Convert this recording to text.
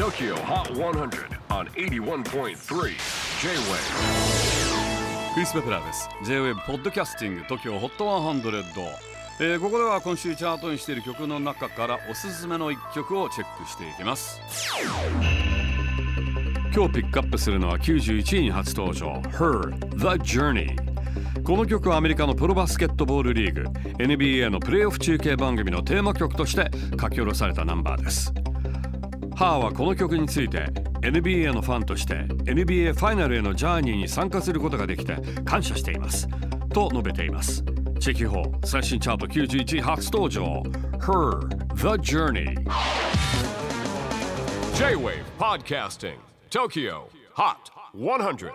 TOKYO HOT 100 on 81.3 J-WAVE クリス・ベプラーです。J-WAVE ポッドキャスティング TOKYO HOT 100、えーここでは今週チャートにしている曲の中からおすすめの一曲をチェックしていきます。今日ピックアップするのは91位に初登場。Her The Journey この曲はアメリカのプロバスケットボールリーグ NBA のプレーオフ中継番組のテーマ曲として書き下ろされたナンバーです。ハーはこの曲について NBA のファンとして NBA ファイナルへのジャーニーに参加することができて感謝しています。と述べています。チェキホー最新チャート91位初登場。Her The Journey J-WAVE PODCASTING TOKYO HOT 100